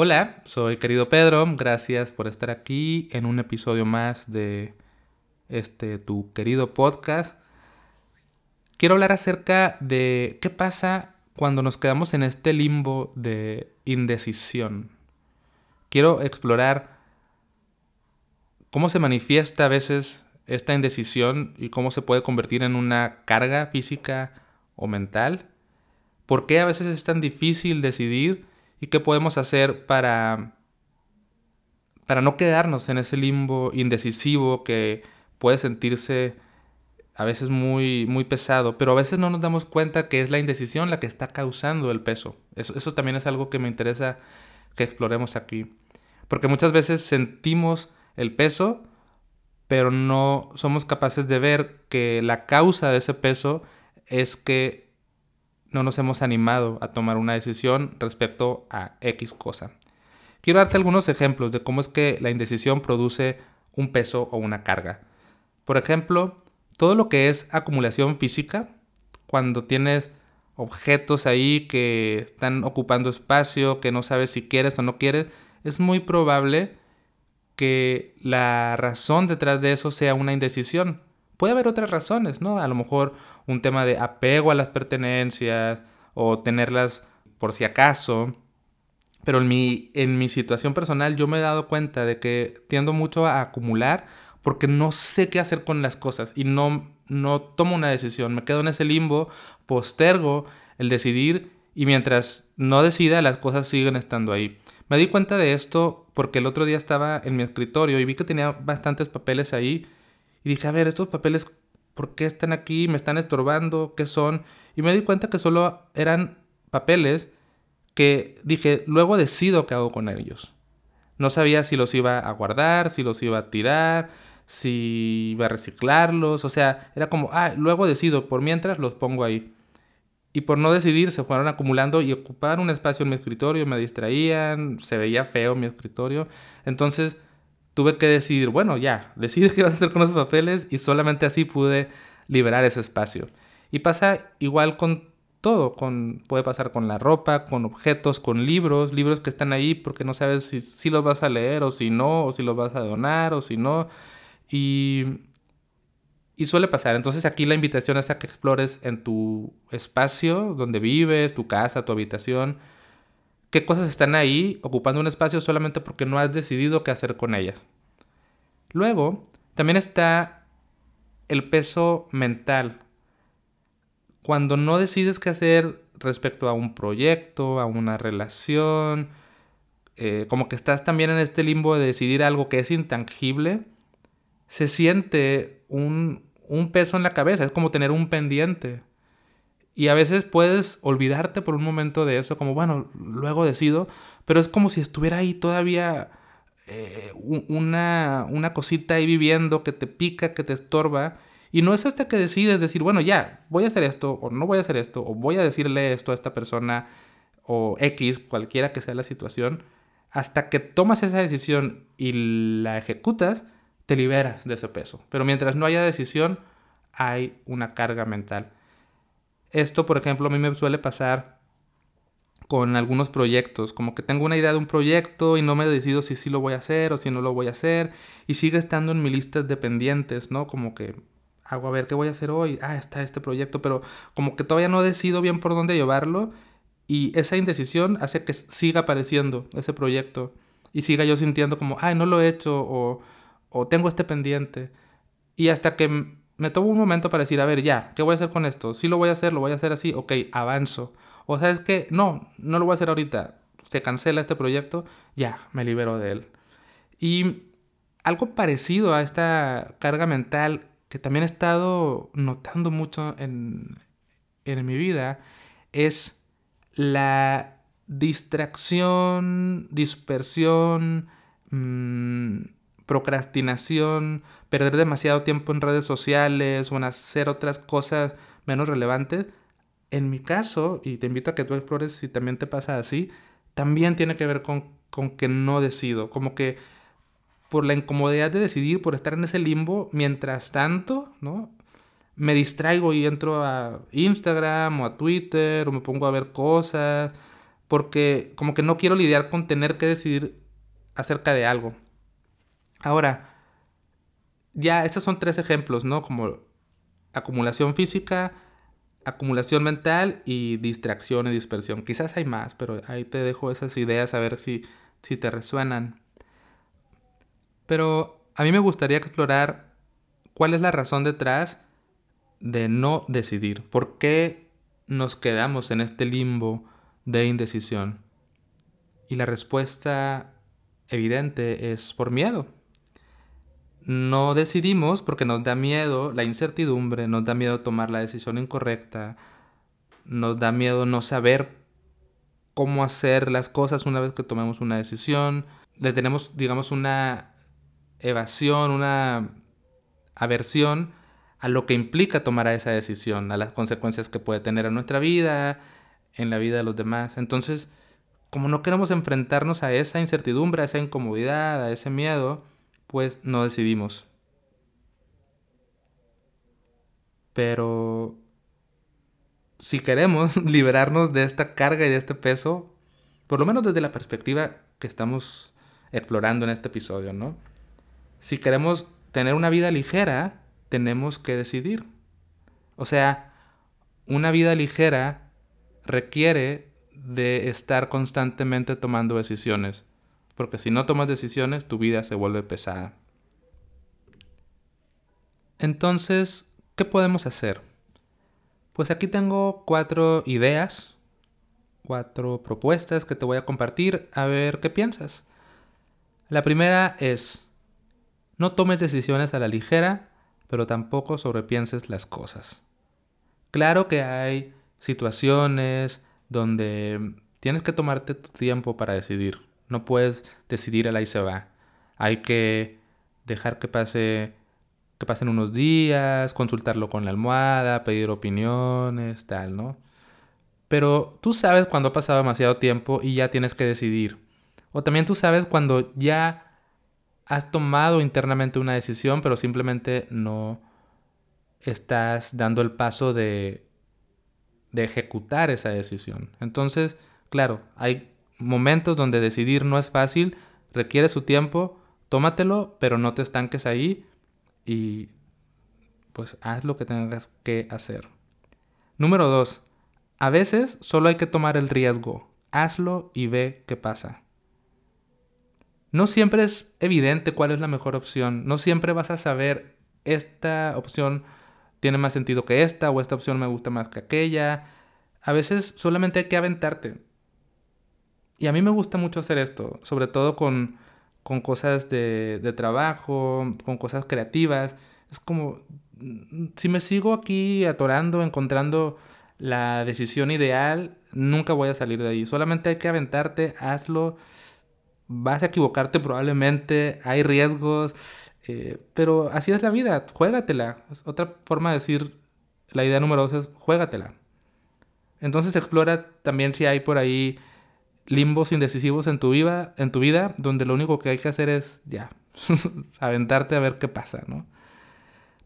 Hola, soy querido Pedro, gracias por estar aquí en un episodio más de este tu querido podcast. Quiero hablar acerca de qué pasa cuando nos quedamos en este limbo de indecisión. Quiero explorar cómo se manifiesta a veces esta indecisión y cómo se puede convertir en una carga física o mental. ¿Por qué a veces es tan difícil decidir? Y qué podemos hacer para, para no quedarnos en ese limbo indecisivo que puede sentirse a veces muy, muy pesado, pero a veces no nos damos cuenta que es la indecisión la que está causando el peso. Eso, eso también es algo que me interesa que exploremos aquí. Porque muchas veces sentimos el peso, pero no somos capaces de ver que la causa de ese peso es que no nos hemos animado a tomar una decisión respecto a X cosa. Quiero darte algunos ejemplos de cómo es que la indecisión produce un peso o una carga. Por ejemplo, todo lo que es acumulación física, cuando tienes objetos ahí que están ocupando espacio, que no sabes si quieres o no quieres, es muy probable que la razón detrás de eso sea una indecisión. Puede haber otras razones, ¿no? A lo mejor un tema de apego a las pertenencias o tenerlas por si acaso. Pero en mi, en mi situación personal yo me he dado cuenta de que tiendo mucho a acumular porque no sé qué hacer con las cosas y no, no tomo una decisión. Me quedo en ese limbo, postergo el decidir y mientras no decida las cosas siguen estando ahí. Me di cuenta de esto porque el otro día estaba en mi escritorio y vi que tenía bastantes papeles ahí y dije, a ver, estos papeles, ¿por qué están aquí? ¿Me están estorbando? ¿Qué son? Y me di cuenta que solo eran papeles que dije, luego decido qué hago con ellos. No sabía si los iba a guardar, si los iba a tirar, si iba a reciclarlos. O sea, era como, ah, luego decido, por mientras los pongo ahí. Y por no decidir, se fueron acumulando y ocupaban un espacio en mi escritorio, me distraían, se veía feo mi escritorio. Entonces, tuve que decidir, bueno, ya, decide qué vas a hacer con esos papeles y solamente así pude liberar ese espacio. Y pasa igual con todo, con, puede pasar con la ropa, con objetos, con libros, libros que están ahí porque no sabes si, si los vas a leer o si no, o si los vas a donar o si no. Y, y suele pasar. Entonces aquí la invitación es a que explores en tu espacio donde vives, tu casa, tu habitación, qué cosas están ahí ocupando un espacio solamente porque no has decidido qué hacer con ellas. Luego, también está el peso mental. Cuando no decides qué hacer respecto a un proyecto, a una relación, eh, como que estás también en este limbo de decidir algo que es intangible, se siente un, un peso en la cabeza, es como tener un pendiente. Y a veces puedes olvidarte por un momento de eso, como, bueno, luego decido, pero es como si estuviera ahí todavía eh, una, una cosita ahí viviendo que te pica, que te estorba. Y no es hasta que decides decir, bueno, ya, voy a hacer esto, o no voy a hacer esto, o voy a decirle esto a esta persona, o X, cualquiera que sea la situación, hasta que tomas esa decisión y la ejecutas, te liberas de ese peso. Pero mientras no haya decisión, hay una carga mental. Esto, por ejemplo, a mí me suele pasar con algunos proyectos, como que tengo una idea de un proyecto y no me decido si sí lo voy a hacer o si no lo voy a hacer y sigue estando en mis listas de pendientes, ¿no? Como que hago a ver qué voy a hacer hoy, ah, está este proyecto, pero como que todavía no decido bien por dónde llevarlo y esa indecisión hace que siga apareciendo ese proyecto y siga yo sintiendo como, ay, no lo he hecho o, o tengo este pendiente. Y hasta que me tomo un momento para decir, a ver, ya, ¿qué voy a hacer con esto? Si lo voy a hacer, lo voy a hacer así, ok, avanzo. O sea, es que no, no lo voy a hacer ahorita. Se cancela este proyecto, ya, me libero de él. Y algo parecido a esta carga mental que también he estado notando mucho en, en mi vida es la distracción, dispersión, mmm, procrastinación, perder demasiado tiempo en redes sociales o en hacer otras cosas menos relevantes, en mi caso, y te invito a que tú explores si también te pasa así, también tiene que ver con, con que no decido, como que por la incomodidad de decidir, por estar en ese limbo, mientras tanto, ¿no? Me distraigo y entro a Instagram o a Twitter o me pongo a ver cosas porque como que no quiero lidiar con tener que decidir acerca de algo. Ahora, ya estos son tres ejemplos, ¿no? Como acumulación física, acumulación mental y distracción y dispersión. Quizás hay más, pero ahí te dejo esas ideas a ver si, si te resuenan. Pero a mí me gustaría explorar cuál es la razón detrás de no decidir. ¿Por qué nos quedamos en este limbo de indecisión? Y la respuesta evidente es por miedo. No decidimos porque nos da miedo la incertidumbre, nos da miedo tomar la decisión incorrecta, nos da miedo no saber cómo hacer las cosas una vez que tomemos una decisión. Le tenemos, digamos, una evasión, una aversión a lo que implica tomar esa decisión, a las consecuencias que puede tener en nuestra vida, en la vida de los demás. Entonces, como no queremos enfrentarnos a esa incertidumbre, a esa incomodidad, a ese miedo, pues no decidimos. Pero si queremos liberarnos de esta carga y de este peso, por lo menos desde la perspectiva que estamos explorando en este episodio, ¿no? Si queremos tener una vida ligera, tenemos que decidir. O sea, una vida ligera requiere de estar constantemente tomando decisiones porque si no tomas decisiones tu vida se vuelve pesada. Entonces, ¿qué podemos hacer? Pues aquí tengo cuatro ideas, cuatro propuestas que te voy a compartir, a ver qué piensas. La primera es, no tomes decisiones a la ligera, pero tampoco sobrepienses las cosas. Claro que hay situaciones donde tienes que tomarte tu tiempo para decidir. No puedes decidir al ahí se va. Hay que dejar que pase que pasen unos días, consultarlo con la almohada, pedir opiniones, tal, ¿no? Pero tú sabes cuando ha pasado demasiado tiempo y ya tienes que decidir. O también tú sabes cuando ya has tomado internamente una decisión, pero simplemente no estás dando el paso de, de ejecutar esa decisión. Entonces, claro, hay momentos donde decidir no es fácil, requiere su tiempo, tómatelo, pero no te estanques ahí y pues haz lo que tengas que hacer. Número dos, a veces solo hay que tomar el riesgo, hazlo y ve qué pasa. No siempre es evidente cuál es la mejor opción, no siempre vas a saber esta opción tiene más sentido que esta o esta opción me gusta más que aquella. A veces solamente hay que aventarte. Y a mí me gusta mucho hacer esto, sobre todo con, cosas de, de, trabajo, con cosas creativas. Es como, si me sigo aquí atorando, encontrando la decisión ideal, nunca voy a salir de ahí. Solamente hay que aventarte, hazlo. Vas a equivocarte probablemente, hay riesgos, eh, pero así es la vida, juégatela. otra forma de decir la idea número dos es juégatela. Entonces explora también si hay por ahí limbos indecisivos en tu vida, en tu vida donde lo único que hay que hacer es ya, aventarte a ver qué pasa, ¿no?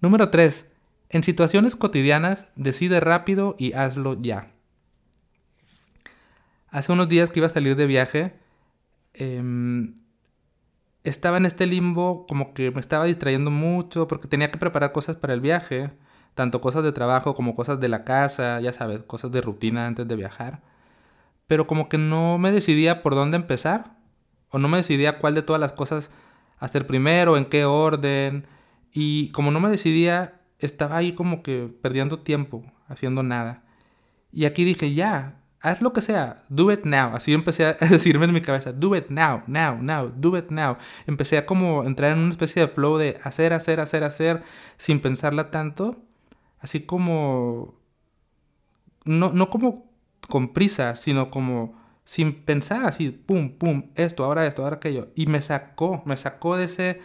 Número 3. En situaciones cotidianas, decide rápido y hazlo ya. Hace unos días que iba a salir de viaje, em, estaba en este limbo como que me estaba distrayendo mucho porque tenía que preparar cosas para el viaje, tanto cosas de trabajo como cosas de la casa, ya sabes, cosas de rutina antes de viajar pero como que no me decidía por dónde empezar, o no me decidía cuál de todas las cosas hacer primero, en qué orden, y como no me decidía, estaba ahí como que perdiendo tiempo, haciendo nada. Y aquí dije, ya, haz lo que sea, do it now. Así empecé a decirme en mi cabeza, do it now, now, now, do it now. Empecé a como entrar en una especie de flow de hacer, hacer, hacer, hacer, sin pensarla tanto. Así como... No, no como con prisa, sino como sin pensar así, pum, pum, esto, ahora esto, ahora aquello. Y me sacó, me sacó de ese,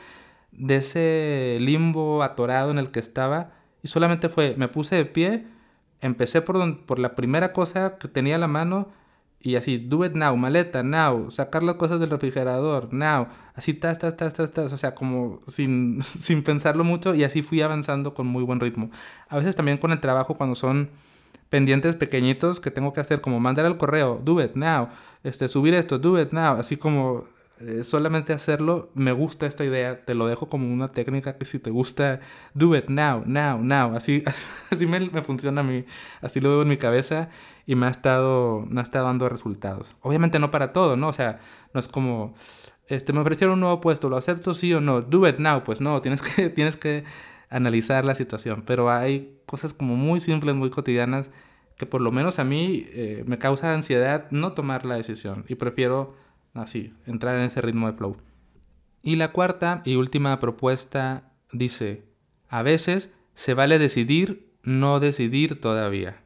de ese limbo atorado en el que estaba. Y solamente fue, me puse de pie, empecé por, por la primera cosa que tenía a la mano y así, do it now, maleta, now, sacar las cosas del refrigerador, now, así, tas, tas, tas, tas, tas, o sea, como sin, sin pensarlo mucho y así fui avanzando con muy buen ritmo. A veces también con el trabajo cuando son pendientes pequeñitos que tengo que hacer, como mandar el correo, do it now, este, subir esto, do it now, así como eh, solamente hacerlo, me gusta esta idea, te lo dejo como una técnica que si te gusta, do it now, now, now, así, así me, me funciona a mí, así lo veo en mi cabeza y me ha estado, me ha estado dando resultados. Obviamente no para todo, ¿no? O sea, no es como, este, me ofrecieron un nuevo puesto, ¿lo acepto sí o no? Do it now, pues no, tienes que, tienes que analizar la situación, pero hay cosas como muy simples, muy cotidianas, que por lo menos a mí eh, me causa ansiedad no tomar la decisión y prefiero así, entrar en ese ritmo de flow. Y la cuarta y última propuesta dice, a veces se vale decidir, no decidir todavía.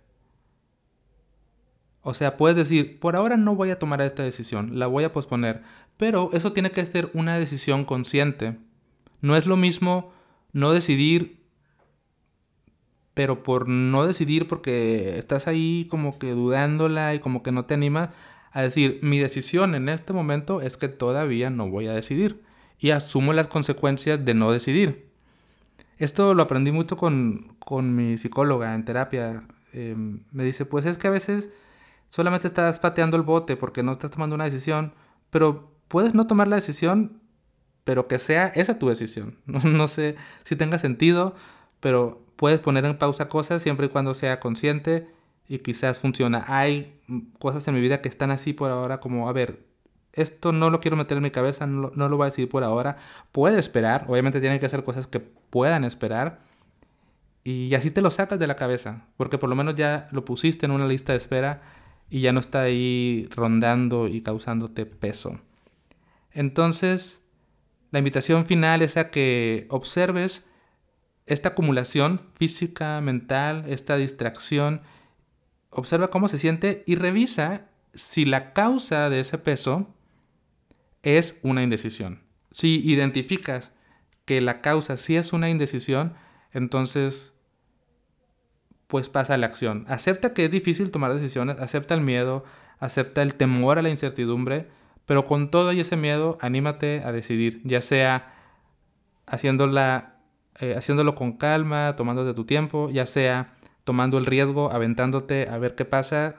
O sea, puedes decir, por ahora no voy a tomar esta decisión, la voy a posponer, pero eso tiene que ser una decisión consciente. No es lo mismo no decidir, pero por no decidir porque estás ahí como que dudándola y como que no te animas, a decir, mi decisión en este momento es que todavía no voy a decidir y asumo las consecuencias de no decidir. Esto lo aprendí mucho con, mi psicóloga en terapia. Em, me dice, pues es que a veces solamente estás pateando el bote porque no estás tomando una decisión, pero puedes no tomar la decisión, pero que sea esa tu decisión. No, sé si tenga sentido, pero puedes poner en pausa cosas siempre y cuando sea consciente y quizás funciona. Hay cosas en mi vida que están así por ahora como, a ver, esto no lo quiero meter en mi cabeza, no, no lo voy a decir por ahora. Puede esperar, obviamente tiene que hacer cosas que puedan esperar. Y así te lo sacas de la cabeza, porque por lo menos ya lo pusiste en una lista de espera y ya no está ahí rondando y causándote peso. Entonces, la invitación final es a que observes esta acumulación física, mental, esta distracción, observa cómo se siente y revisa si la causa de ese peso es una indecisión. Si identificas que la causa sí es una indecisión, entonces pues pasa a la acción. Acepta que es difícil tomar decisiones, acepta el miedo, acepta el temor a la incertidumbre, pero con todo y ese miedo, anímate a decidir, ya sea haciéndola, eh, haciéndolo con calma, tomándote tu tiempo, ya sea tomando el riesgo, aventándote a ver qué pasa,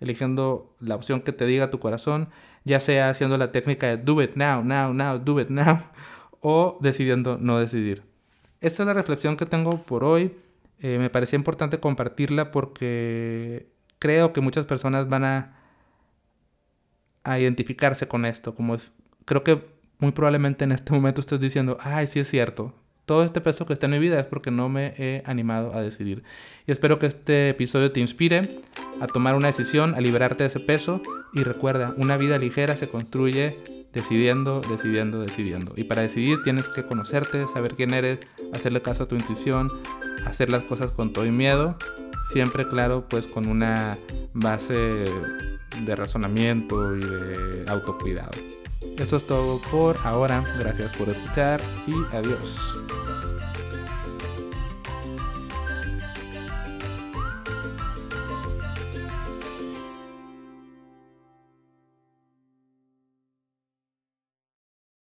eligiendo la opción que te diga tu corazón, ya sea haciendo la técnica de do it now, now, now, do it now, o decidiendo no decidir. Esta es la reflexión que tengo por hoy. Eh, me parecía importante compartirla porque creo que muchas personas van a, a identificarse con esto. Como es, creo que muy probablemente en este momento estés diciendo, ay, sí es cierto. Todo este peso que está en mi vida es porque no me he animado a decidir. Y espero que este episodio te inspire a tomar una decisión, a liberarte de ese peso. Y recuerda, una vida ligera se construye decidiendo, decidiendo, decidiendo. Y para decidir tienes que conocerte, saber quién eres, hacerle caso a tu intuición, hacer las cosas con todo y miedo, siempre claro, pues con una base de razonamiento y de autocuidado. Esto es todo por ahora, gracias por escuchar y adiós.